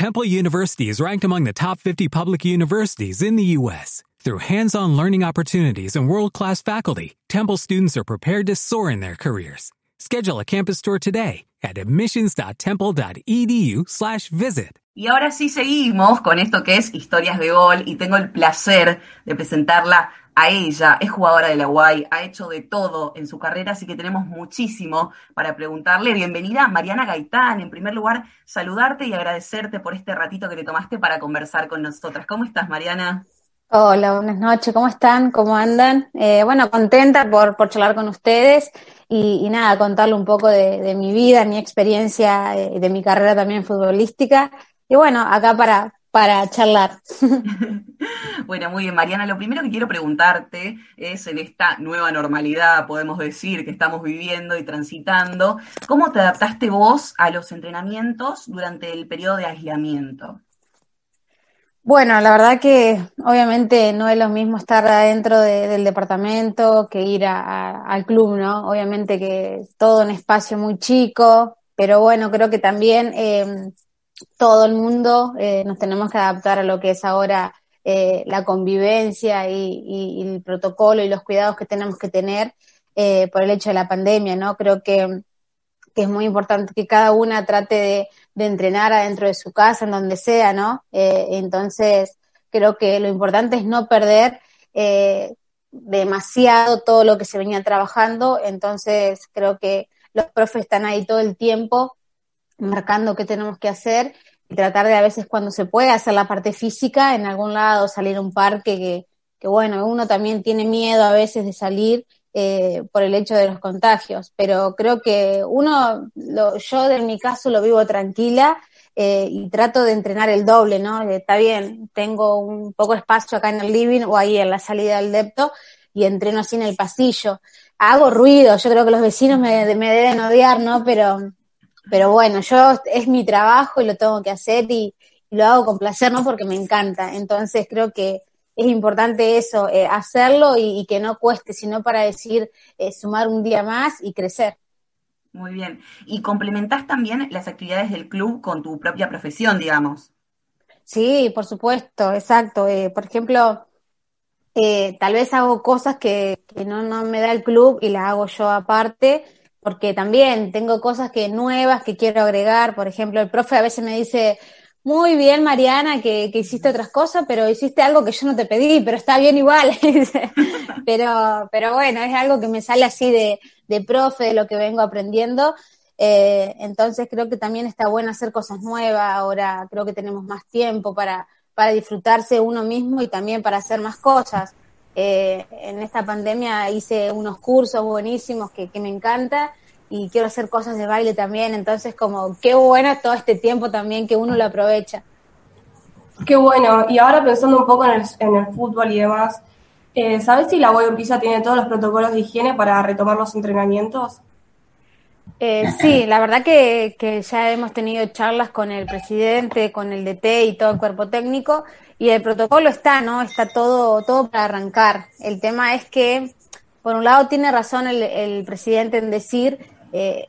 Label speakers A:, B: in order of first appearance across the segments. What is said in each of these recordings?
A: Temple University is ranked among the top 50 public universities in the U.S. Through hands-on learning opportunities and world-class faculty, Temple students are prepared to soar in their careers. Schedule a campus tour today at admissions.temple.edu/visit.
B: Y ahora sí seguimos con esto que es Historias de Gol y tengo el placer de presentarla a ella. Es jugadora de la UAI, ha hecho de todo en su carrera, así que tenemos muchísimo para preguntarle. Bienvenida, Mariana Gaitán. En primer lugar, saludarte y agradecerte por este ratito que te tomaste para conversar con nosotras. ¿Cómo estás, Mariana?
C: Hola, buenas noches, ¿cómo están? ¿Cómo andan? Eh, bueno, contenta por, por charlar con ustedes y, nada, contarle un poco de, mi vida, mi experiencia, eh, de mi carrera también futbolística. Y bueno, acá para, para charlar.
B: bueno, muy bien, Mariana. Lo primero que quiero preguntarte es en esta nueva normalidad, podemos decir, que estamos viviendo y transitando, ¿cómo te adaptaste vos a los entrenamientos durante el periodo de aislamiento?
C: Bueno, la verdad que obviamente no es lo mismo estar adentro del departamento que ir al club, ¿no? Obviamente que todo un espacio muy chico, pero bueno, creo que también eh, todo el mundo eh, nos tenemos que adaptar a lo que es ahora eh, la convivencia y, el protocolo y los cuidados que tenemos que tener por el hecho de la pandemia, ¿no? Creo que, que es muy importante que cada una trate de de entrenar adentro de su casa, en donde sea, ¿no? Eh, entonces, creo que lo importante es no perder eh, demasiado todo lo que se venía trabajando, entonces creo que los profes están ahí todo el tiempo marcando qué tenemos que hacer y tratar de a veces cuando se puede hacer la parte física en algún lado, salir a un parque que, que bueno, uno también tiene miedo a veces de salir eh, por el hecho de los contagios, pero creo que uno, yo en mi caso lo vivo tranquila eh, y trato de entrenar el doble, ¿no? Eh, está bien, tengo un poco espacio acá en el living o ahí en la salida del depto y entreno así en el pasillo. Hago ruido, yo creo que los vecinos me, deben odiar, ¿no? Pero, pero bueno, yo es mi trabajo y lo tengo que hacer y, y lo hago con placer, ¿no? Porque me encanta. Entonces creo que es importante eso, eh, hacerlo y, que no cueste, sino para decir eh, sumar un día más y crecer.
B: Muy bien. ¿Y complementás también las actividades del club con tu propia profesión, digamos?
C: Sí, por supuesto, exacto. Eh, por ejemplo, tal vez hago cosas que, que no, no me da el club y las hago yo aparte, porque también tengo cosas que nuevas que quiero agregar. Por ejemplo, el profe a veces me dice, muy bien, Mariana, que, hiciste otras cosas, pero hiciste algo que yo no te pedí, pero está bien igual. pero, pero bueno, es algo que me sale así de, de profe, de lo que vengo aprendiendo. Eh, entonces creo que también está bueno hacer cosas nuevas. Ahora creo que tenemos más tiempo para, para disfrutarse uno mismo y también para hacer más cosas. Eh, en esta pandemia hice unos cursos buenísimos que, que me encanta y quiero hacer cosas de baile también, entonces como qué bueno todo este tiempo también que uno lo aprovecha.
D: Qué bueno, y ahora pensando un poco en el, en el fútbol y demás, eh, ¿sabes si la Boy tiene todos los protocolos de higiene para retomar los entrenamientos?
C: Eh, sí, la verdad que, ya hemos tenido charlas con el presidente, con el DT y todo el cuerpo técnico y el protocolo está, ¿no? Está todo, todo para arrancar. El tema es que, por un lado, tiene razón el, el presidente en decir eh,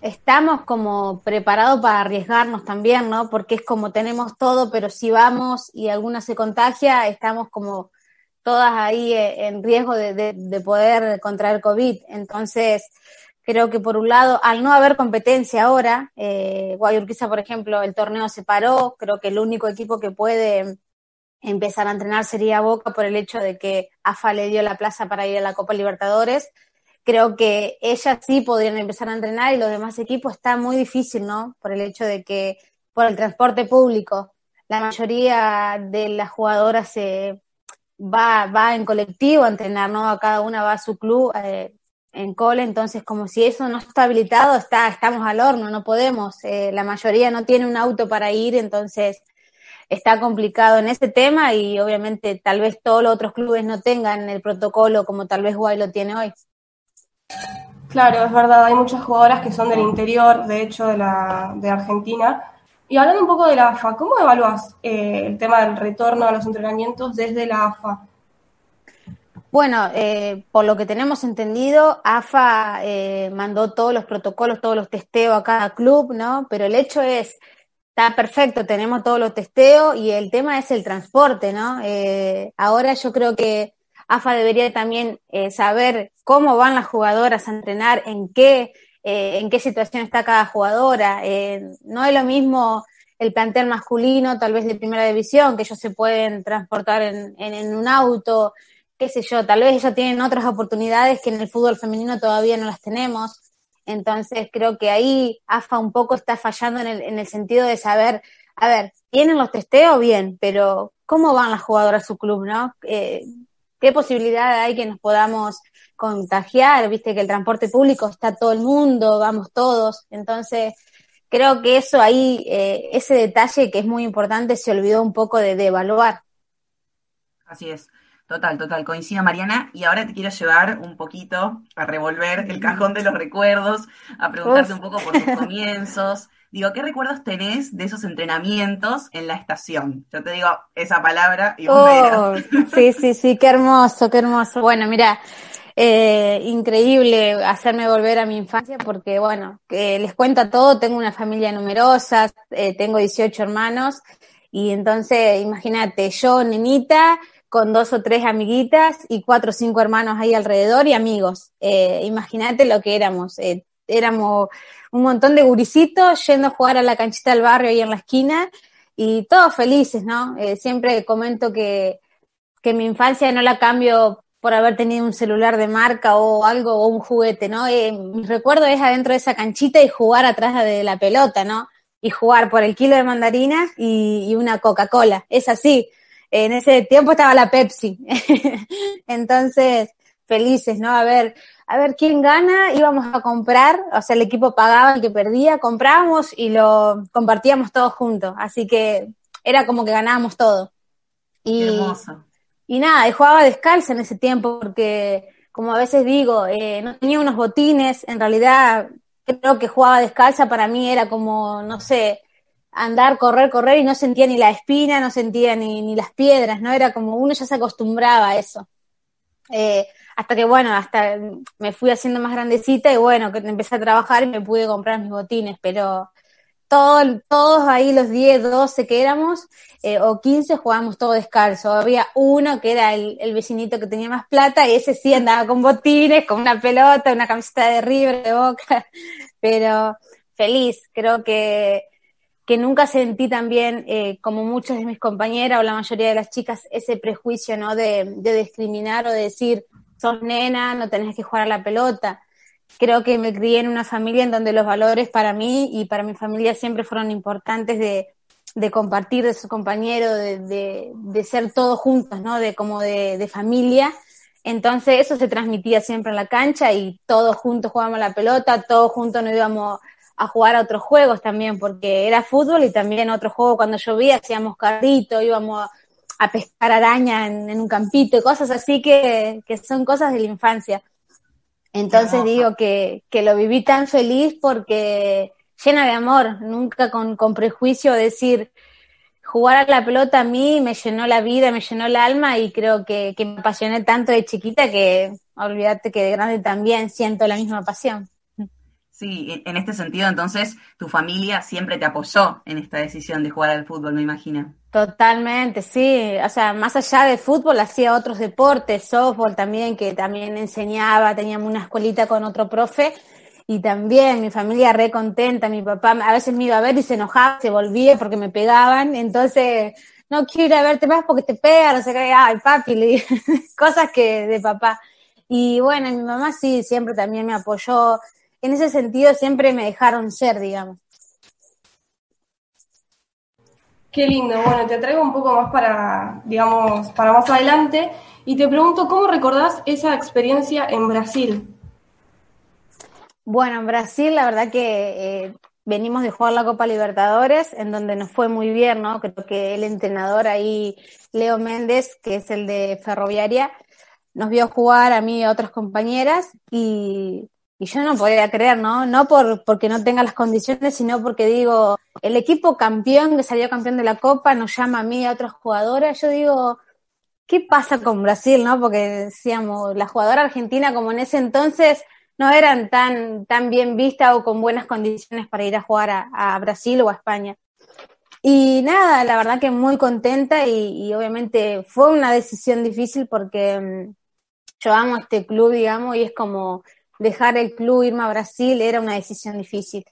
C: estamos como preparados para arriesgarnos también, ¿no? Porque es como tenemos todo, pero si vamos y alguna se contagia, estamos como todas ahí eh, en riesgo de, poder contraer COVID. Entonces, creo que por un lado, al no haber competencia ahora, eh, Guayurquiza, por ejemplo, el torneo se paró, creo que el único equipo que puede empezar a entrenar sería Boca por el hecho de que AFA le dio la plaza para ir a la Copa Libertadores creo que ellas sí podrían empezar a entrenar y los demás equipos está muy difícil, ¿no? Por el hecho de que por el transporte público, la mayoría de las jugadoras se va, va en colectivo a entrenar, ¿no? Cada una va a su club eh, en cole, entonces como si eso no está habilitado, está, estamos al horno, no podemos. Eh, la mayoría no tiene un auto para ir, entonces está complicado en ese tema y obviamente tal vez todos los otros clubes no tengan el protocolo como tal vez Guay lo tiene hoy.
D: Claro, es verdad, hay muchas jugadoras que son del interior, de hecho, de, la, de Argentina. Y hablando un poco de la AFA, ¿cómo evalúas eh, el tema del retorno a los entrenamientos desde la AFA?
C: Bueno, eh, por lo que tenemos entendido, AFA eh, mandó todos los protocolos, todos los testeos a cada club, ¿no? Pero el hecho es, está perfecto, tenemos todos los testeos y el tema es el transporte, ¿no? Eh, ahora yo creo que AFA debería también eh, saber cómo van las jugadoras a entrenar, en qué, eh, en qué situación está cada jugadora. no es lo mismo el plantel masculino, tal vez de primera división, que ellos se pueden transportar en, en, un auto, qué sé yo, tal vez ellos tienen otras oportunidades que en el fútbol femenino todavía no las tenemos. Entonces creo que ahí AFA un poco está fallando en el, en el sentido de saber, a ver, tienen los testeos bien, pero ¿cómo van las jugadoras a su club, no? Eh, ¿Qué posibilidad hay que nos podamos contagiar? Viste que el transporte público está todo el mundo, vamos todos. Entonces, creo que eso ahí, eh, ese detalle que es muy importante, se olvidó un poco de, de evaluar.
B: Así es. Total, total, coincido Mariana. Y ahora te quiero llevar un poquito a revolver el cajón de los recuerdos, a preguntarte un poco por tus comienzos. Digo, ¿qué recuerdos tenés de esos entrenamientos en la estación? Yo te digo esa palabra y vos
C: oh, Sí, sí, sí, qué hermoso, qué hermoso. Bueno, mira, eh, increíble hacerme volver a mi infancia porque, bueno, les cuento todo, tengo una familia numerosa, eh, tengo 18 hermanos y entonces, imagínate, yo, nenita, con dos o tres amiguitas y cuatro o cinco hermanos ahí alrededor y amigos. Eh, Imagínate lo que éramos. Eh, éramos un montón de guricitos yendo a jugar a la canchita del barrio ahí en la esquina y todos felices, ¿no? Eh, siempre comento que, que mi infancia no la cambio por haber tenido un celular de marca o algo o un juguete, ¿no? Eh, mi recuerdo es adentro de esa canchita y jugar atrás de la pelota, ¿no? Y jugar por el kilo de mandarinas y, y una Coca-Cola. Es así en ese tiempo estaba la Pepsi. Entonces, felices, ¿no? A ver, a ver quién gana, íbamos a comprar, o sea, el equipo pagaba, el que perdía, comprábamos y lo compartíamos todos juntos. Así que era como que ganábamos todo. Y, hermoso. Y nada, y jugaba descalza en ese tiempo porque, como a veces digo, eh, no tenía unos botines, en realidad creo que jugaba descalza para mí era como, no sé, andar, correr, correr y no sentía ni la espina, no sentía ni, ni las piedras, ¿no? Era como uno ya se acostumbraba a eso. Eh, hasta que, bueno, hasta me fui haciendo más grandecita y bueno, que empecé a trabajar y me pude comprar mis botines, pero todo, todos ahí los 10, 12 que éramos, eh, o 15 jugábamos todo descalzo. Había uno que era el, el, vecinito que tenía más plata y ese sí andaba con botines, con una pelota, una camiseta de River, de Boca, pero feliz. Creo que que nunca sentí también, eh, como muchas de mis compañeras o la mayoría de las chicas, ese prejuicio, ¿no? De, discriminar o de decir, sos nena, no tenés que jugar a la pelota. Creo que me crié en una familia en donde los valores para mí y para mi familia siempre fueron importantes de, compartir de su compañero, de, ser todos juntos, ¿no? De como de, familia. Entonces eso se transmitía siempre en la cancha y todos juntos jugábamos la pelota, todos juntos nos íbamos a jugar a otros juegos también, porque era fútbol y también otro juego cuando llovía hacíamos carrito, íbamos a, pescar araña en, un campito y cosas así que, que son cosas de la infancia. Entonces digo que, que lo viví tan feliz porque llena de amor, nunca con, con prejuicio decir, jugar a la pelota a mí me llenó la vida, me llenó el alma y creo que, que me apasioné tanto de chiquita que olvídate que de grande también siento la misma pasión.
B: Sí, en este sentido, entonces, tu familia siempre te apoyó en esta decisión de jugar al fútbol, me imagino.
C: Totalmente, sí. O sea, más allá de fútbol, hacía otros deportes, softball también, que también enseñaba, teníamos una escuelita con otro profe. Y también mi familia re contenta, mi papá a veces me iba a ver y se enojaba, se volvía porque me pegaban. Entonces, no quiero verte más porque te pegan, no sé qué, ay papi, cosas que de papá. Y bueno, mi mamá sí, siempre también me apoyó en ese sentido siempre me dejaron ser, digamos.
D: Qué lindo. Bueno, te traigo un poco más para, digamos, para más adelante y te pregunto cómo recordás esa experiencia en Brasil.
C: Bueno, en Brasil la verdad que eh, venimos de jugar la Copa Libertadores, en donde nos fue muy bien, ¿no? Creo que el entrenador ahí, Leo Méndez, que es el de Ferroviaria, nos vio jugar a mí y a otras compañeras y y yo no podía creer, ¿no? No por, porque no tenga las condiciones, sino porque digo, el equipo campeón que salió campeón de la Copa nos llama a mí y a otras jugadoras. Yo digo, ¿qué pasa con Brasil, no? Porque decíamos, la jugadora argentina como en ese entonces no eran tan, tan bien vistas o con buenas condiciones para ir a jugar a, Brasil o a España. Y nada, la verdad que muy contenta y, obviamente fue una decisión difícil porque mm, yo amo este club, digamos, y es como dejar el club, irme a Brasil, era una decisión difícil.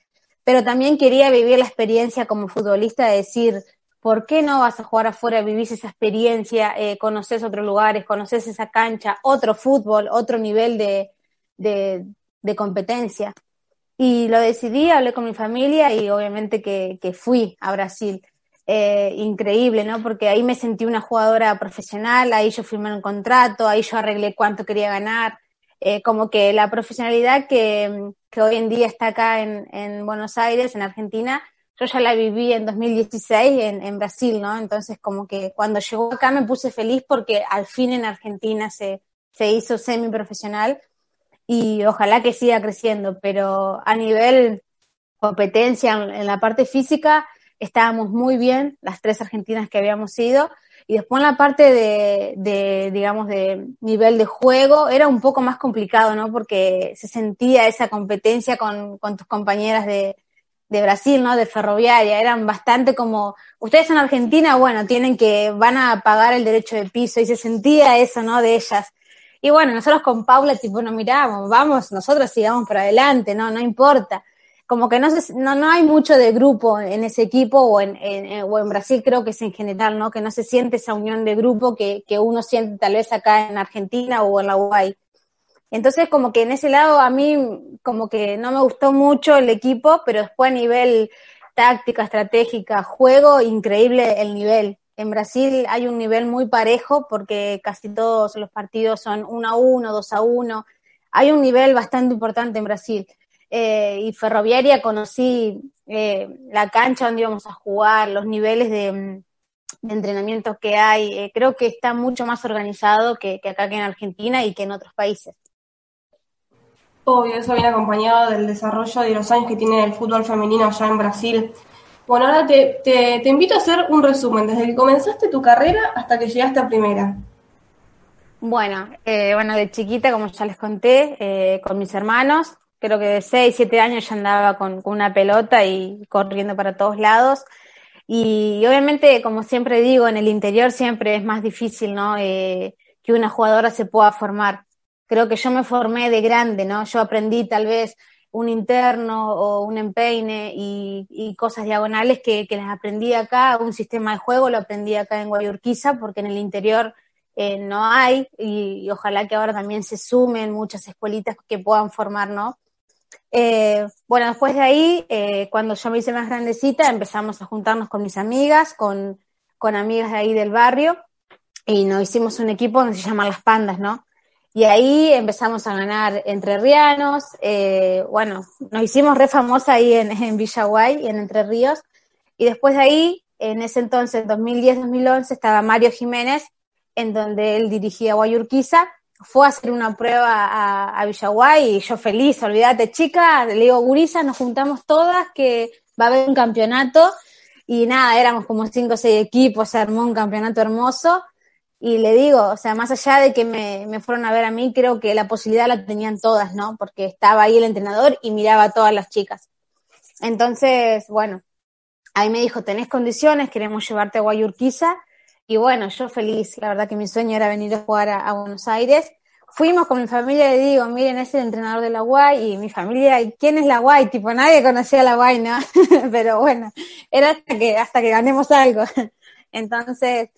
C: Pero también quería vivir la experiencia como futbolista de decir, ¿por qué no vas a jugar afuera, vivís esa experiencia, eh, conoces otros lugares, conoces esa cancha, otro fútbol, otro nivel de, de, competencia? Y lo decidí, hablé con mi familia y obviamente que, que fui a Brasil. Eh, increíble, ¿no? Porque ahí me sentí una jugadora profesional, ahí yo firmé un contrato, ahí yo arreglé cuánto quería ganar. Eh, como que la profesionalidad que, que, hoy en día está acá en, en, Buenos Aires, en Argentina, yo ya la viví en 2016 en, en Brasil, ¿no? Entonces como que cuando llegó acá me puse feliz porque al fin en Argentina se, se hizo semi profesional y ojalá que siga creciendo, pero a nivel competencia en la parte física estábamos muy bien, las tres argentinas que habíamos ido, y después en la parte de, de, digamos, de nivel de juego era un poco más complicado, ¿no? Porque se sentía esa competencia con, con tus compañeras de, de Brasil, ¿no? De ferroviaria, eran bastante como, ustedes son Argentina, bueno, tienen que, van a pagar el derecho de piso, y se sentía eso, ¿no? De ellas. Y bueno, nosotros con Paula, tipo, nos miramos, vamos, nosotros sigamos para adelante, no, no importa. Como que no, se, no, no hay mucho de grupo en ese equipo o en, en, o en Brasil creo que es en general, ¿no? Que no se siente esa unión de grupo que, que uno siente tal vez acá en Argentina o en la UAI. Entonces, como que en ese lado a mí, como que no me gustó mucho el equipo, pero después a nivel táctica, estratégica, juego, increíble el nivel. En Brasil hay un nivel muy parejo porque casi todos los partidos son 1 a 1, 2 a 1. Hay un nivel bastante importante en Brasil. Eh, y Ferroviaria conocí eh, la cancha donde íbamos a jugar, los niveles de, de entrenamiento que hay. Eh, creo que está mucho más organizado que, que acá que en Argentina y que en otros países.
D: Obvio, eso viene acompañado del desarrollo de los años que tiene el fútbol femenino allá en Brasil. Bueno, ahora te, te, te, invito a hacer un resumen, desde que comenzaste tu carrera hasta que llegaste a primera.
C: Bueno, eh, bueno, de chiquita, como ya les conté, eh, con mis hermanos, creo que de 6, 7 años ya andaba con, una pelota y corriendo para todos lados. Y, obviamente, como siempre digo, en el interior siempre es más difícil, ¿no? Eh, que una jugadora se pueda formar. Creo que yo me formé de grande, ¿no? Yo aprendí tal vez un interno o un empeine y, y cosas diagonales que, que, las aprendí acá, un sistema de juego lo aprendí acá en Guayurquiza porque en el interior eh, no hay y, y, ojalá que ahora también se sumen muchas escuelitas que puedan formar, ¿no? Eh, bueno, después de ahí, eh, cuando yo me hice más grandecita, empezamos a juntarnos con mis amigas, con, con amigas de ahí del barrio y nos hicimos un equipo que se llama Las Pandas, ¿no? Y ahí empezamos a ganar entre rianos, eh, bueno, nos hicimos re famosa ahí en, en Villaguay, en Entre Ríos, y después de ahí, en ese entonces, 2010-2011, estaba Mario Jiménez, en donde él dirigía Guayurquiza, fue a hacer una prueba a, a Villaguay y yo feliz, olvídate chica, le digo, Gurisa, nos juntamos todas que va a haber un campeonato y nada, éramos como cinco o seis equipos, se armó un campeonato hermoso y le digo, o sea, más allá de que me, me, fueron a ver a mí, creo que la posibilidad la tenían todas, ¿no? Porque estaba ahí el entrenador y miraba a todas las chicas. Entonces, bueno, ahí me dijo, tenés condiciones, queremos llevarte a Guayurquiza. Y bueno, yo feliz, la verdad que mi sueño era venir a jugar a, Buenos Aires. Fuimos con mi familia y digo, miren, es el entrenador de la Guay. Y mi familia, ¿quién es la Guay? Tipo, nadie conocía la Guay, ¿no? Pero bueno, era hasta que, hasta que ganemos algo. Entonces,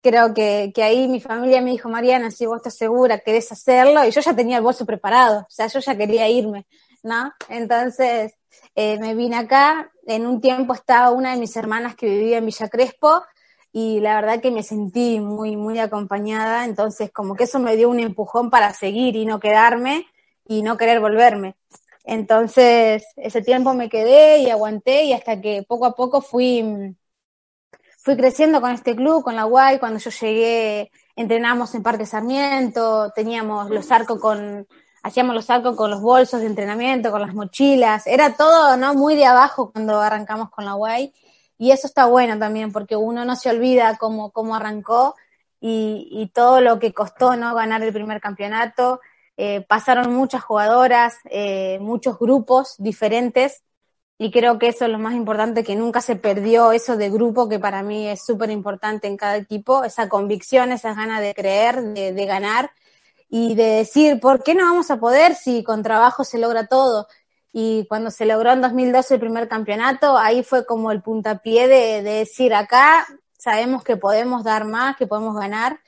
C: creo que, que, ahí mi familia me dijo, Mariana, si vos estás segura, querés hacerlo, y yo ya tenía el bolso preparado, o sea, yo ya quería irme, ¿no? Entonces, eh, me vine acá, en un tiempo estaba una de mis hermanas que vivía en Villa Crespo, y la verdad que me sentí muy, muy acompañada, entonces como que eso me dio un empujón para seguir y no quedarme y no querer volverme. Entonces, ese tiempo me quedé y aguanté y hasta que poco a poco fui fui creciendo con este club, con la UAI, cuando yo llegué entrenamos en Parque Sarmiento, teníamos los arcos con, hacíamos los arcos con los bolsos de entrenamiento, con las mochilas, era todo, ¿no? Muy de abajo cuando arrancamos con la UAI, y eso está bueno también, porque uno no se olvida cómo, cómo arrancó y, todo lo que costó, ¿no? Ganar el primer campeonato, eh, pasaron muchas jugadoras, eh, muchos grupos diferentes, y creo que eso es lo más importante, que nunca se perdió eso de grupo, que para mí es súper importante en cada equipo, esa convicción, esas ganas de creer, de, de, ganar y de decir, ¿por qué no vamos a poder si con trabajo se logra todo? Y cuando se logró en 2012 el primer campeonato, ahí fue como el puntapié de, de decir, acá sabemos que podemos dar más, que podemos ganar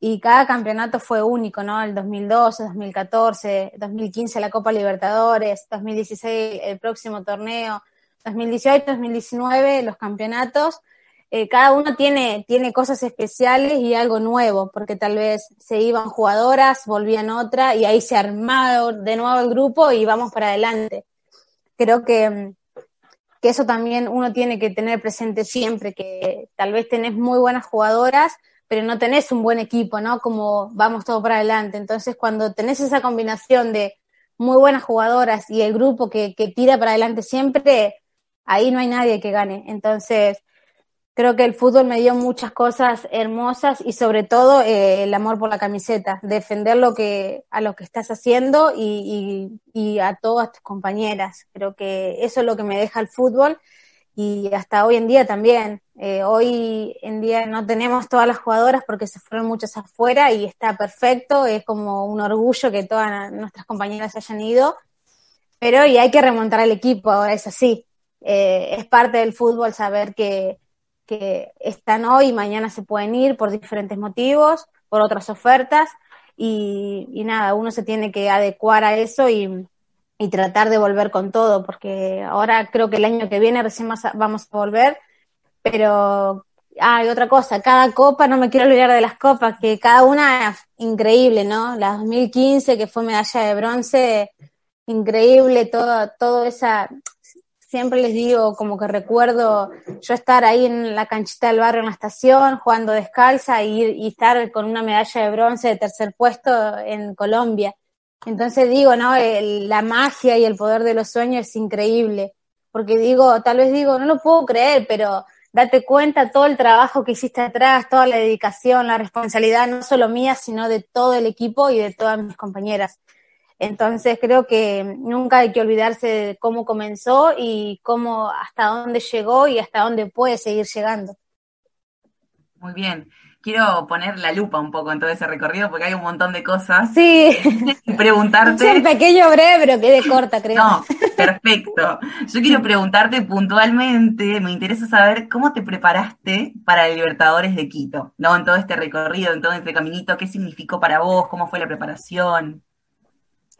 C: y cada campeonato fue único, ¿no? El 2012, 2014, 2015 la Copa Libertadores, 2016 el próximo torneo, 2018, 2019 los campeonatos. Eh, cada uno tiene, tiene cosas especiales y algo nuevo, porque tal vez se iban jugadoras, volvían otra y ahí se armaba de nuevo el grupo y vamos para adelante. Creo que, que eso también uno tiene que tener presente siempre, que tal vez tenés muy buenas jugadoras, pero no tenés un buen equipo, ¿no? Como vamos todo para adelante. Entonces, cuando tenés esa combinación de muy buenas jugadoras y el grupo que, que tira para adelante siempre, ahí no hay nadie que gane. Entonces, creo que el fútbol me dio muchas cosas hermosas y sobre todo eh, el amor por la camiseta, defender lo que, a lo que estás haciendo y, y, y a todas tus compañeras. Creo que eso es lo que me deja el fútbol y hasta hoy en día también. Eh, hoy en día no tenemos todas las jugadoras porque se fueron muchas afuera y está perfecto, es como un orgullo que todas nuestras compañeras hayan ido, pero y hay que remontar al equipo, es así. Eh, es parte del fútbol saber que, que están hoy y mañana se pueden ir por diferentes motivos, por otras ofertas y, nada, uno se tiene que adecuar a eso y, tratar de volver con todo, porque ahora creo que el año que viene recién vamos a volver, pero hay otra cosa, cada copa, no me quiero olvidar de las copas, que cada una increíble, ¿no? La 2015, que fue medalla de bronce, increíble, todo, todo esa, siempre les digo, como que recuerdo yo estar ahí en la canchita del barrio en la estación, jugando descalza y, estar con una medalla de bronce de tercer puesto en Colombia entonces digo, ¿no? El, la magia y el poder de los sueños es increíble. Porque digo, tal vez digo, no lo puedo creer, pero date cuenta todo el trabajo que hiciste atrás, toda la dedicación, la responsabilidad, no solo mía, sino de todo el equipo y de todas mis compañeras. Entonces creo que nunca hay que olvidarse de cómo comenzó y cómo hasta dónde llegó y hasta dónde puede seguir llegando.
B: Muy bien quiero poner la lupa un poco en todo ese recorrido porque hay un montón de cosas.
C: Sí.
B: Y preguntarte.
C: Es un pequeño breve, pero quede corta, creo.
B: No, perfecto. Yo quiero preguntarte puntualmente, me interesa saber cómo te preparaste para el Libertadores de Quito, ¿no? En todo este recorrido, en todo este caminito, ¿qué significó para vos? ¿Cómo fue la preparación?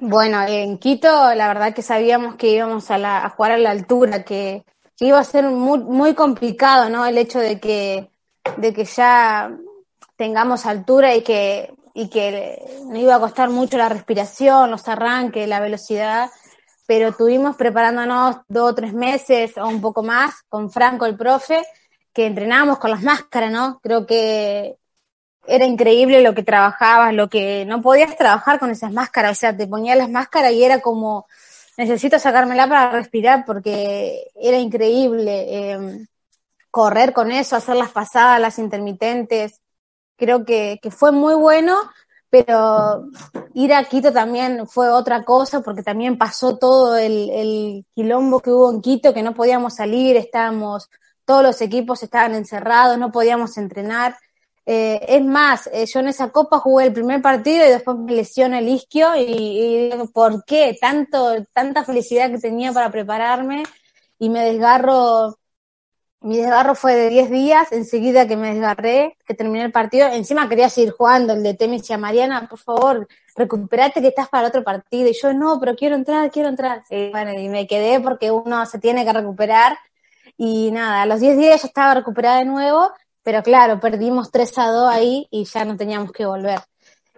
C: Bueno, en Quito la verdad que sabíamos que íbamos a, la, a jugar a la altura, que, iba a ser muy, muy complicado, ¿no? El hecho de que de que ya tengamos altura y que, y que no iba a costar mucho la respiración, los arranques, la velocidad, pero tuvimos preparándonos dos o tres meses o un poco más con Franco, el profe, que entrenábamos con las máscaras, ¿no? Creo que era increíble lo que trabajabas, lo que no podías trabajar con esas máscaras, o sea, te ponías las máscaras y era como, necesito sacármela para respirar porque era increíble. Eh, correr con eso, hacer las pasadas, las intermitentes, creo que, que fue muy bueno, pero ir a Quito también fue otra cosa porque también pasó todo el, el, quilombo que hubo en Quito, que no podíamos salir, estábamos, todos los equipos estaban encerrados, no podíamos entrenar. Eh, es más, eh, yo en esa copa jugué el primer partido y después me lesioné el isquio y, y ¿por qué? Tanto, tanta felicidad que tenía para prepararme y me desgarro mi desgarro fue de 10 días, enseguida que me desgarré, que terminé el partido, encima quería seguir jugando, el de Temis decía, Mariana, por favor, recuperate que estás para otro partido, y yo, no, pero quiero entrar, quiero entrar, y bueno, y me quedé porque uno se tiene que recuperar, y nada, a los 10 días ya estaba recuperada de nuevo, pero claro, perdimos 3 a 2 ahí y ya no teníamos que volver.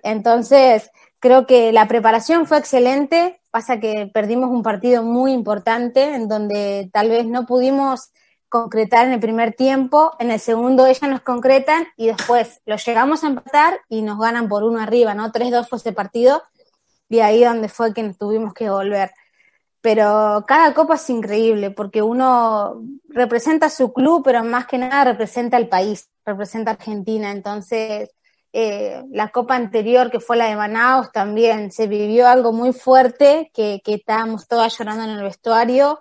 C: Entonces, creo que la preparación fue excelente, pasa que perdimos un partido muy importante en donde tal vez no pudimos concretar en el primer tiempo, en el segundo ellas nos concretan y después los llegamos a empatar y nos ganan por uno arriba, ¿no? 3-2 fue ese partido y ahí donde fue que tuvimos que volver. Pero cada copa es increíble porque uno representa su club, pero más que nada representa el país, representa Argentina. Entonces, eh, la copa anterior, que fue la de Manaus, también se vivió algo muy fuerte, que, que estábamos todas llorando en el vestuario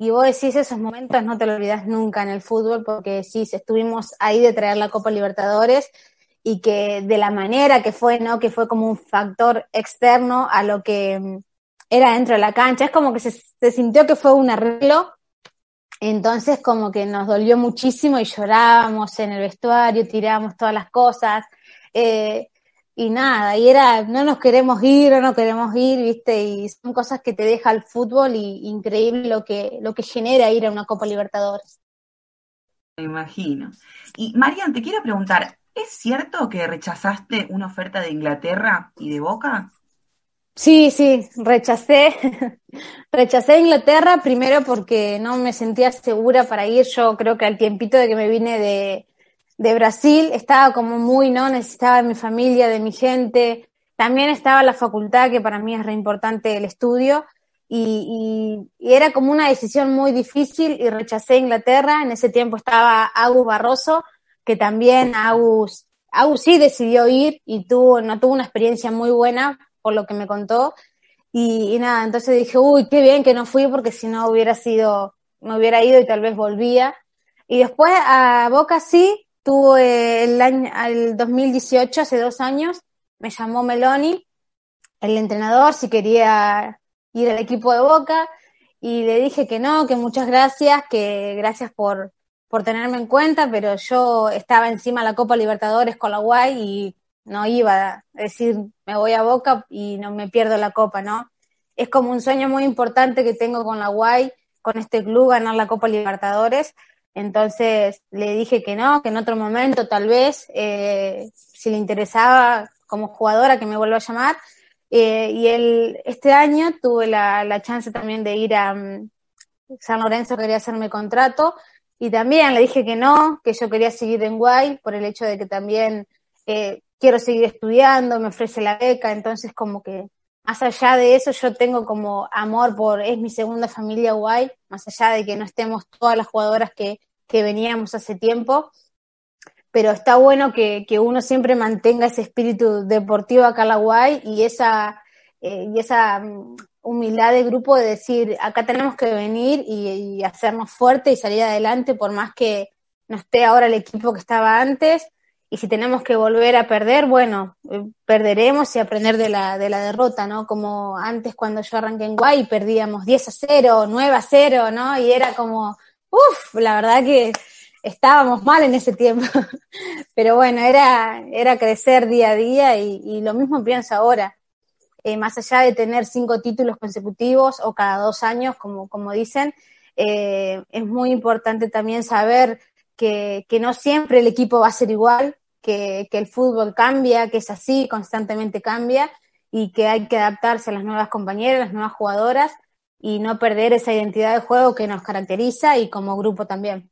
C: y vos decís esos momentos no te lo olvidas nunca en el fútbol porque sí, estuvimos ahí de traer la Copa Libertadores y que de la manera que fue, ¿no? Que fue como un factor externo a lo que era dentro de la cancha. Es como que se, sintió que fue un arreglo. Entonces como que nos dolió muchísimo y llorábamos en el vestuario, tirábamos todas las cosas. Eh, y nada, y era, no nos queremos ir, no nos queremos ir, viste, y son cosas que te deja el fútbol y increíble lo que, lo que genera ir a una Copa Libertadores.
B: Me imagino. Y Marian, te quiero preguntar, ¿es cierto que rechazaste una oferta de Inglaterra y de Boca?
C: Sí, sí, rechacé, rechacé Inglaterra primero porque no me sentía segura para ir. Yo creo que al tiempito de que me vine de, de Brasil estaba como muy, ¿no? Necesitaba de mi familia, de mi gente. También estaba la facultad, que para mí es re importante el estudio. Y, y, era como una decisión muy difícil y rechacé Inglaterra. En ese tiempo estaba Agus Barroso, que también Agus, Agus sí decidió ir y tuvo, no tuvo una experiencia muy buena, por lo que me contó. Y, y nada, entonces dije, uy, qué bien que no fui porque si no hubiera sido, me hubiera ido y tal vez volvía. Y después a Boca sí, tuvo el año, el 2018, hace dos años, me llamó Meloni, el entrenador, si quería ir al equipo de Boca, y le dije que no, que muchas gracias, que gracias por, por tenerme en cuenta, pero yo estaba encima de la Copa Libertadores con la Guay y no iba a decir me voy a Boca y no me pierdo la Copa, ¿no? Es como un sueño muy importante que tengo con la Guay, con este club, ganar la Copa Libertadores, entonces le dije que no, que en otro momento tal vez, eh, si le interesaba como jugadora, que me vuelva a llamar. Eh, y él, este año tuve la, la chance también de ir a um, San Lorenzo, quería hacerme contrato. Y también le dije que no, que yo quería seguir en Guay por el hecho de que también eh, quiero seguir estudiando, me ofrece la beca. Entonces como que más allá de eso, yo tengo como amor por, es mi segunda familia guay, más allá de que no estemos todas las jugadoras que, que veníamos hace tiempo, pero está bueno que, que, uno siempre mantenga ese espíritu deportivo acá en la guay y esa, eh, y esa mm, humildad de grupo de decir, acá tenemos que venir y, y hacernos fuerte y salir adelante por más que no esté ahora el equipo que estaba antes, y si tenemos que volver a perder, bueno, eh, perderemos y aprender de la, de la derrota, ¿no? Como antes cuando yo arranqué en Guay perdíamos 10 a 0, 9 a 0, ¿no? Y era como, uff, la verdad que estábamos mal en ese tiempo. Pero bueno, era, era crecer día a día y, lo mismo pienso ahora. Eh, más allá de tener cinco títulos consecutivos o cada dos años, como, como dicen, eh, es muy importante también saber que, que, no siempre el equipo va a ser igual, que, que el fútbol cambia, que es así, constantemente cambia y que hay que adaptarse a las nuevas compañeras, las nuevas jugadoras y no perder esa identidad de juego que nos caracteriza y como grupo también.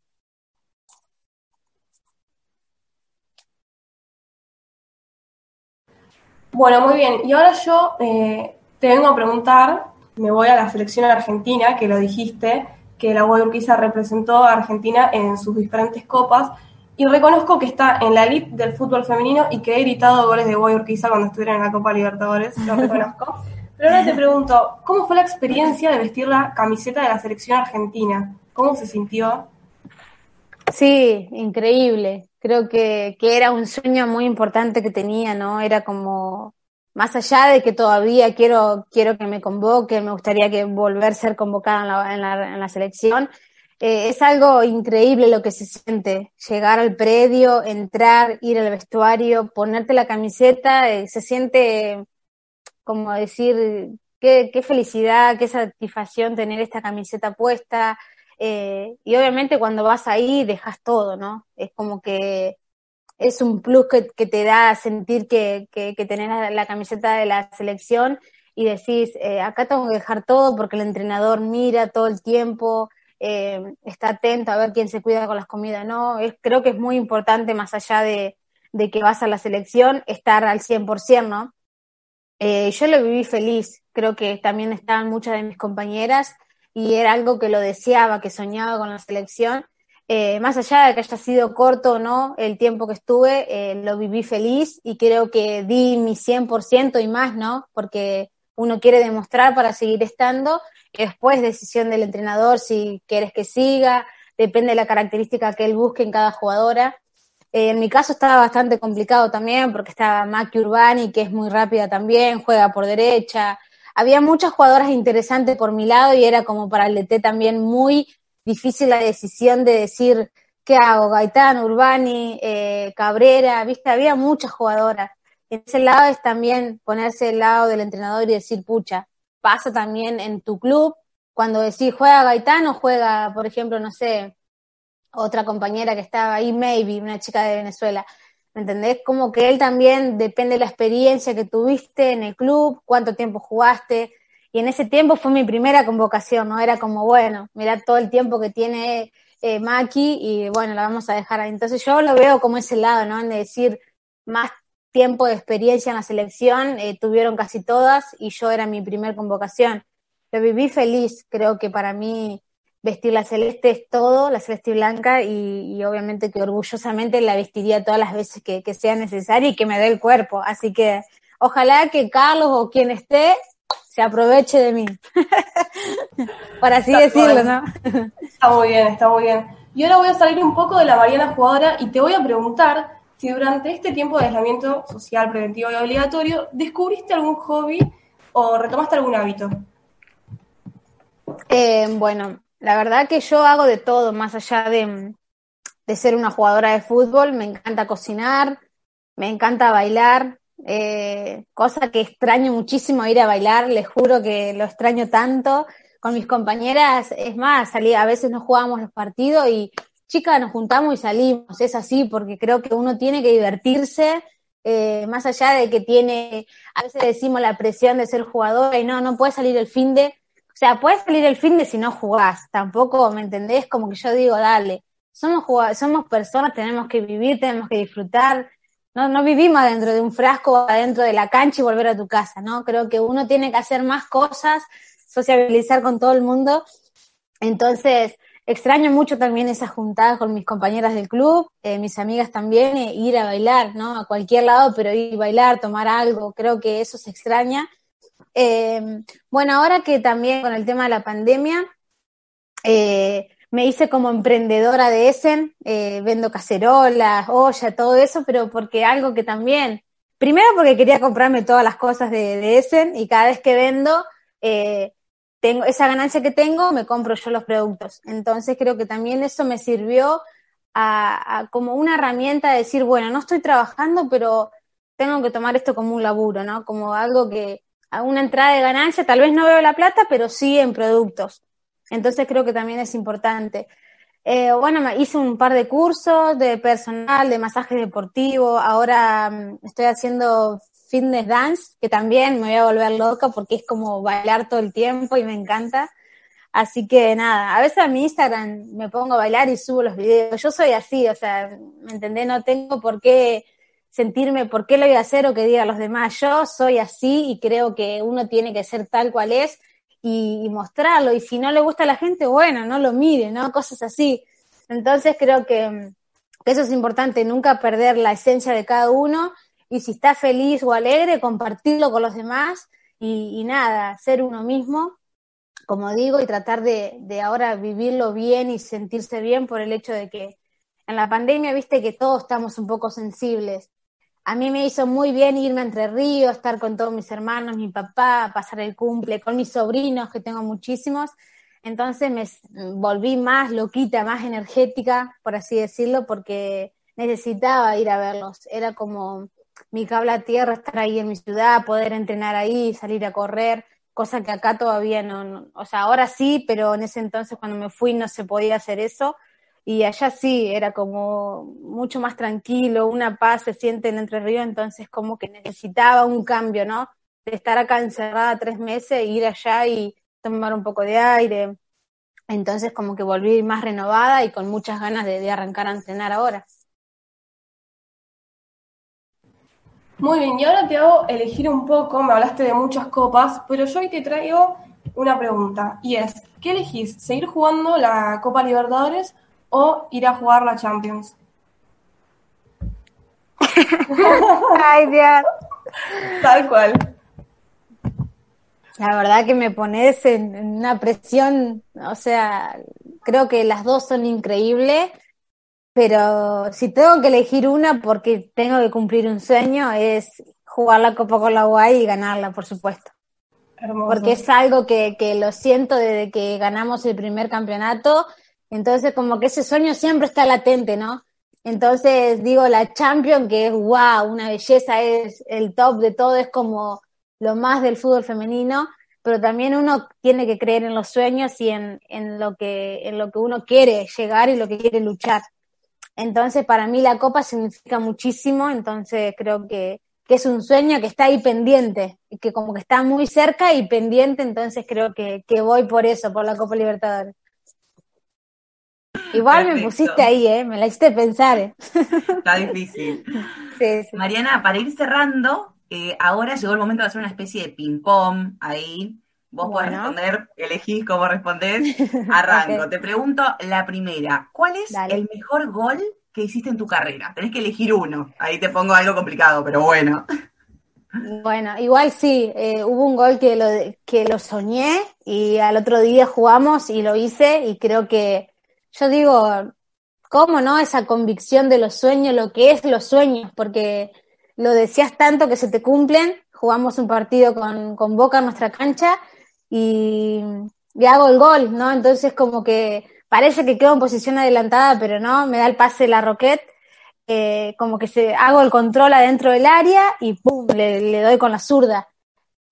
D: Bueno, muy bien. Y ahora yo eh, te vengo a preguntar, me voy a la selección argentina, que lo dijiste, que la Urquiza representó a Argentina en sus diferentes copas, y reconozco que está en la elite del fútbol femenino y que he gritado goles de Boy Urquiza cuando estuvieron en la Copa Libertadores, lo reconozco. Pero ahora te pregunto, ¿cómo fue la experiencia de vestir la camiseta de la selección argentina? ¿Cómo se sintió?
C: Sí, increíble. Creo que, que era un sueño muy importante que tenía, ¿no? Era como, más allá de que todavía quiero, quiero que me convoque, me gustaría que volver a ser convocada en la, en la, en la selección, eh, es algo increíble lo que se siente, llegar al predio, entrar, ir al vestuario, ponerte la camiseta, eh, se siente como decir, qué, felicidad, qué satisfacción tener esta camiseta puesta. Eh, y obviamente cuando vas ahí dejas todo, ¿no? Es como que es un plus que, te da sentir que, que, tenés la, la, camiseta de la selección y decís, acá tengo que dejar todo porque el entrenador mira todo el tiempo, eh, está atento a ver quién se cuida con las comidas, ¿no? Creo que es muy importante, más allá de, de que vas a la selección, estar al 100%, ¿no? Eh, yo lo viví feliz, creo que también estaban muchas de mis compañeras y era algo que lo deseaba, que soñaba con la selección. Eh, más allá de que haya sido corto o no el tiempo que estuve, lo viví feliz y creo que di mi 100% y más, ¿no? Porque uno quiere demostrar para seguir estando, y después decisión del entrenador si quieres que siga, depende de la característica que él busque en cada jugadora. Eh, en mi caso estaba bastante complicado también porque estaba Maki Urbani, que es muy rápida también, juega por derecha. Había muchas jugadoras interesantes por mi lado y era como para el DT también muy difícil la decisión de decir, ¿qué hago? Gaitán, Urbani, eh, Cabrera, viste, había muchas jugadoras. Ese lado es también ponerse el lado del entrenador y decir, pucha, pasa también en tu club, cuando decís, juega Gaitán o juega, por ejemplo, no sé, otra compañera que estaba ahí, maybe, una chica de Venezuela. ¿Me entendés? Como que él también depende de la experiencia que tuviste en el club, cuánto tiempo jugaste. Y en ese tiempo fue mi primera convocación, ¿no? Era como, bueno, mira todo el tiempo que tiene eh, Maki y bueno, la vamos a dejar ahí. Entonces yo lo veo como ese lado, ¿no? De decir, más tiempo de experiencia en la selección, eh, tuvieron casi todas y yo era mi primer convocación. Lo viví feliz, creo que para mí vestir la celeste es todo, la celeste blanca, y, obviamente que orgullosamente la vestiría todas las veces que, sea necesario y que me dé el cuerpo. Así que ojalá que Carlos o quien esté se aproveche de mí. Por así decirlo, ¿no?
D: está muy bien, está muy bien. Y ahora voy a salir un poco de la Mariana jugadora y te voy a preguntar si durante este tiempo de aislamiento social, preventivo y obligatorio descubriste algún hobby o retomaste algún hábito.
C: Eh, bueno, la verdad que yo hago de todo, más allá de, ser una jugadora de fútbol, me encanta cocinar, me encanta bailar, eh, cosa que extraño muchísimo ir a bailar, les juro que lo extraño tanto. Con mis compañeras, es más, salí, a veces nos jugábamos los partidos y chicas, nos juntamos y salimos, es así, porque creo que uno tiene que divertirse, eh, más allá de que tiene, a veces decimos la presión de ser jugadora y no, no puede salir el fin de, o sea, puedes salir el fin de si no jugás, tampoco, ¿me entendés? Como que yo digo, dale, somos somos personas, tenemos que vivir, tenemos que disfrutar, no, no vivimos dentro de un frasco, adentro de la cancha y volver a tu casa, ¿no? Creo que uno tiene que hacer más cosas, sociabilizar con todo el mundo. Entonces, extraño mucho también esas juntadas con mis compañeras del club, eh, mis amigas también, eh, ir a bailar, ¿no? A cualquier lado, pero ir a bailar, tomar algo, creo que eso se extraña. Eh, bueno, ahora que también con el tema de la pandemia, eh, me hice como emprendedora de Essen, eh, vendo cacerolas, olla, todo eso, pero porque algo que también, primero porque quería comprarme todas las cosas de, de Essen y cada vez que vendo, tengo esa ganancia que tengo, me compro yo los productos. Entonces creo que también eso me sirvió a, como una herramienta de decir, bueno, no estoy trabajando, pero tengo que tomar esto como un laburo, ¿no? Como algo que, a una entrada de ganancia, tal vez no veo la plata, pero sí en productos. Entonces creo que también es importante. Eh, bueno, hice un par de cursos de personal, de masaje deportivo, ahora mm, estoy haciendo fitness dance, que también me voy a volver loca porque es como bailar todo el tiempo y me encanta. Así que nada, a veces a mi Instagram me pongo a bailar y subo los videos. Yo soy así, o sea, ¿me entendés? No tengo por qué sentirme por qué lo voy a hacer o que diga los demás. Yo soy así y creo que uno tiene que ser tal cual es y, mostrarlo. Y si no le gusta a la gente, bueno, no lo mire, ¿no? Cosas así. Entonces creo que, eso es importante, nunca perder la esencia de cada uno y si está feliz o alegre, compartirlo con los demás y, nada, ser uno mismo, como digo, y tratar de, de ahora vivirlo bien y sentirse bien por el hecho de que en la pandemia, viste que todos estamos un poco sensibles a mí me hizo muy bien irme Entre Ríos, estar con todos mis hermanos, mi papá, pasar el cumple, con mis sobrinos, que tengo muchísimos. Entonces me volví más loquita, más energética, por así decirlo, porque necesitaba ir a verlos. Era como mi cable a tierra, estar ahí en mi ciudad, poder entrenar ahí, salir a correr, cosa que acá todavía no, no, o sea, ahora sí, pero en ese entonces cuando me fui no se podía hacer eso y allá sí, era como mucho más tranquilo, una paz se siente en Entre Ríos, entonces como que necesitaba un cambio, ¿no? De estar acá encerrada tres meses, ir allá y tomar un poco de aire. Entonces como que volví más renovada y con muchas ganas de, arrancar a entrenar ahora.
D: Muy bien, y ahora te hago elegir un poco, me hablaste de muchas copas, pero yo hoy te traigo una pregunta, y es, ¿qué elegís? ¿Seguir jugando la Copa Libertadores o ir a jugar la Champions.
C: Ay, Dios.
D: Tal cual.
C: La verdad que me pones en, una presión, o sea, creo que las dos son increíbles, pero si tengo que elegir una porque tengo que cumplir un sueño es jugar la Copa con la Guay y ganarla, por supuesto. Porque es algo que, que lo siento desde que ganamos el primer campeonato, entonces como que ese sueño siempre está latente, ¿no? Entonces digo, la Champion, que es wow, una belleza, es el top de todo, es como lo más del fútbol femenino, pero también uno tiene que creer en los sueños y en, en, lo que, en lo que uno quiere llegar y lo que quiere luchar. Entonces, para mí la copa significa muchísimo, entonces creo que, que es un sueño que está ahí pendiente, que como que está muy cerca y pendiente, entonces creo que, que voy por eso, por la Copa Libertadores. Igual me pusiste ahí, ¿eh? Me la hiciste pensar, ¿eh?
B: Está difícil. Mariana, para ir cerrando, eh, ahora llegó el momento de hacer una especie de ping-pong ahí. Vos podés responder, elegís cómo respondés. Arranco. Te pregunto la primera. ¿Cuál es el mejor gol que hiciste en tu carrera? Tenés que elegir uno. Ahí te pongo algo complicado, pero bueno.
C: Bueno, igual sí, eh, hubo un gol que lo, que lo soñé y al otro día jugamos y lo hice y creo que, yo digo, ¿cómo no? Esa convicción de los sueños, lo que es los sueños, porque lo decías tanto que se te cumplen. Jugamos un partido con, con Boca en nuestra cancha y, hago el gol, ¿no? Entonces como que parece que quedo en posición adelantada, pero no, me da el pase la Roquette, eh, como que hago el control adentro del área y ¡pum! le, doy con la zurda.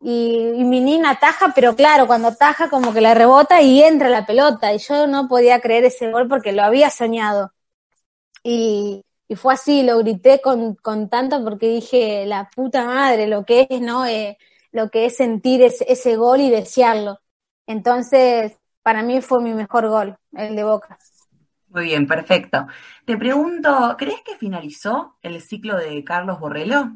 C: Y, mi nina ataja, pero claro, cuando ataja como que la rebota y entra la pelota. Y yo no podía creer ese gol porque lo había soñado. Y, y fue así, lo grité con, con tanto porque dije, la puta madre, lo que es, ¿no? Eh, lo que es sentir ese, gol y desearlo. Entonces, para mí fue mi mejor gol, el de Boca.
B: Muy bien, perfecto. Te pregunto, ¿crees que finalizó el ciclo de Carlos Borrello?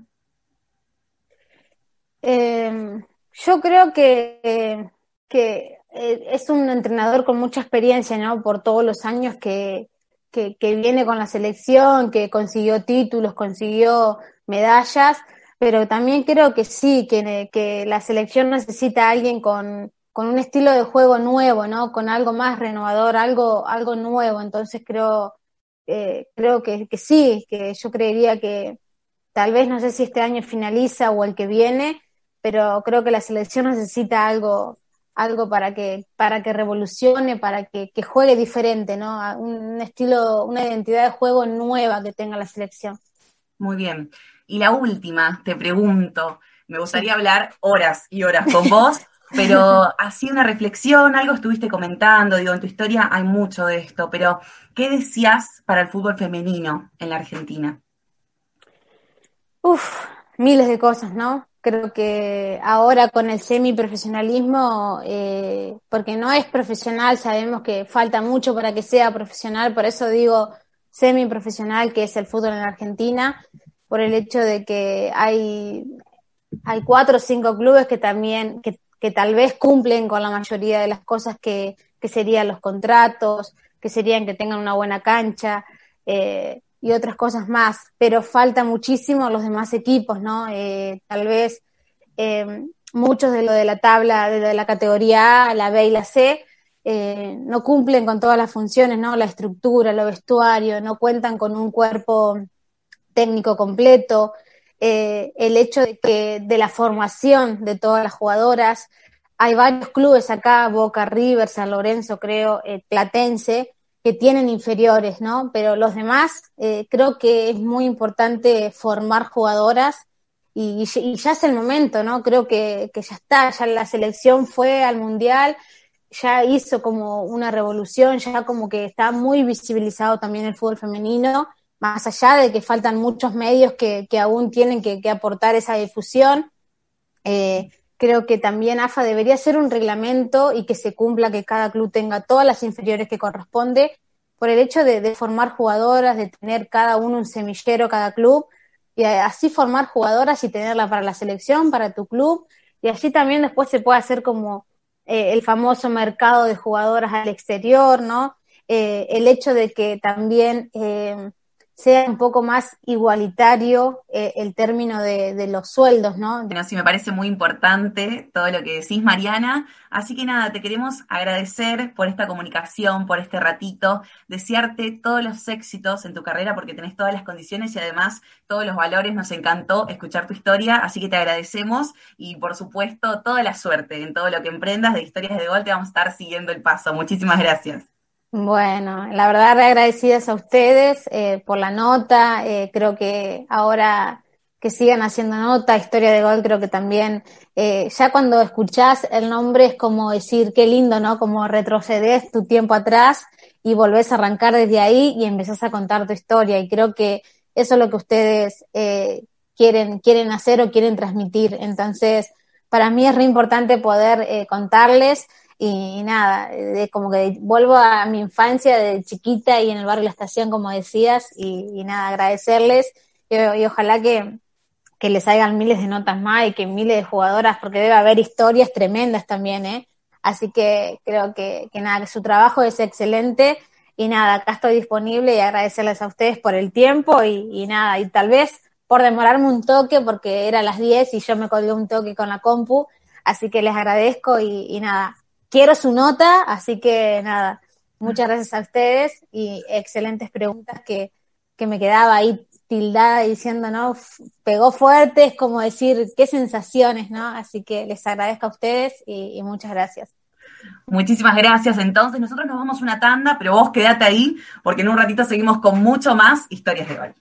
C: Em, yo creo que, que eh, es un entrenador con mucha experiencia, ¿no? Por todos los años que, que, viene con la selección, que consiguió títulos, consiguió medallas, pero también creo que sí, que, que la selección necesita a alguien con, con un estilo de juego nuevo, ¿no? Con algo más renovador, algo, algo nuevo. Entonces creo, eh, creo que, que sí, que yo creería que tal vez no sé si este año finaliza o el que viene, pero creo que la selección necesita algo, algo para que, para que revolucione, para que, juegue diferente, ¿no? Un estilo, una identidad de juego nueva que tenga la selección.
B: Muy bien. Y la última, te pregunto, me gustaría hablar horas y horas con vos, pero así una reflexión, algo estuviste comentando, digo, en tu historia hay mucho de esto, pero ¿qué decías para el fútbol femenino en la Argentina?
C: Uf, miles de cosas, ¿no? Creo que ahora con el semiprofesionalismo, eh, porque no es profesional, sabemos que falta mucho para que sea profesional, por eso digo semiprofesional, que es el fútbol en Argentina, por el hecho de que hay, hay cuatro o cinco clubes que también, que, que tal vez cumplen con la mayoría de las cosas que, que serían los contratos, que serían que tengan una buena cancha, eh, y otras cosas más, pero falta muchísimo los demás equipos, ¿no? Eh, tal vez eh, muchos de lo de la tabla, de la categoría A, la B y la C, eh, no cumplen con todas las funciones, ¿no? La estructura, lo vestuario, no cuentan con un cuerpo técnico completo, el hecho de que de la formación de todas las jugadoras, hay varios clubes acá, Boca River, San Lorenzo, creo, Platense, que tienen inferiores, ¿no? Pero los demás eh, creo que es muy importante formar jugadoras y, ya es el momento, ¿no? Creo que, que, ya está, ya la selección fue al mundial, ya hizo como una revolución, ya como que está muy visibilizado también el fútbol femenino, más allá de que faltan muchos medios que, que aún tienen que, aportar esa difusión. Eh, creo que también AFA debería ser un reglamento y que se cumpla que cada club tenga todas las inferiores que corresponde, por el hecho de, formar jugadoras, de tener cada uno un semillero, cada club, y así formar jugadoras y tenerla para la selección, para tu club, y así también después se puede hacer como eh, el famoso mercado de jugadoras al exterior, ¿no? Eh, el hecho de que también sea un poco más igualitario eh, el término de, los sueldos, ¿no?
B: Bueno, sí, me parece muy importante todo lo que decís, Mariana. Así que nada, te queremos agradecer por esta comunicación, por este ratito, desearte todos los éxitos en tu carrera porque tenés todas las condiciones y además todos los valores. Nos encantó escuchar tu historia, así que te agradecemos y por supuesto toda la suerte en todo lo que emprendas de historias de gol. Te vamos a estar siguiendo el paso. Muchísimas gracias.
C: Bueno, la verdad, agradecidas a ustedes eh, por la nota. Eh, creo que ahora que sigan haciendo nota, Historia de Gol, creo que también, eh, ya cuando escuchás el nombre es como decir, qué lindo, ¿no? Como retrocedes tu tiempo atrás y volvés a arrancar desde ahí y empezás a contar tu historia. Y creo que eso es lo que ustedes quieren, quieren hacer o quieren transmitir. Entonces, para mí es re importante poder contarles y, nada, de, como que vuelvo a mi infancia de chiquita y en el barrio La Estación, como decías, y, nada, agradecerles y, ojalá que, que, les hagan miles de notas más y que miles de jugadoras, porque debe haber historias tremendas también, ¿eh? Así que creo que, que nada, que su trabajo es excelente y nada, acá estoy disponible y agradecerles a ustedes por el tiempo y, y nada, y tal vez por demorarme un toque porque era las 10 y yo me colgué un toque con la compu, así que les agradezco y, y nada, quiero su nota, así que nada, muchas gracias a ustedes y excelentes preguntas que, que me quedaba ahí tildada diciendo, ¿no? Pegó fuerte, es como decir, qué sensaciones, ¿no? Así que les agradezco a ustedes y, muchas gracias.
B: Muchísimas gracias. Entonces, nosotros nos vamos una tanda, pero vos quédate ahí, porque en un ratito seguimos con mucho más historias de gol.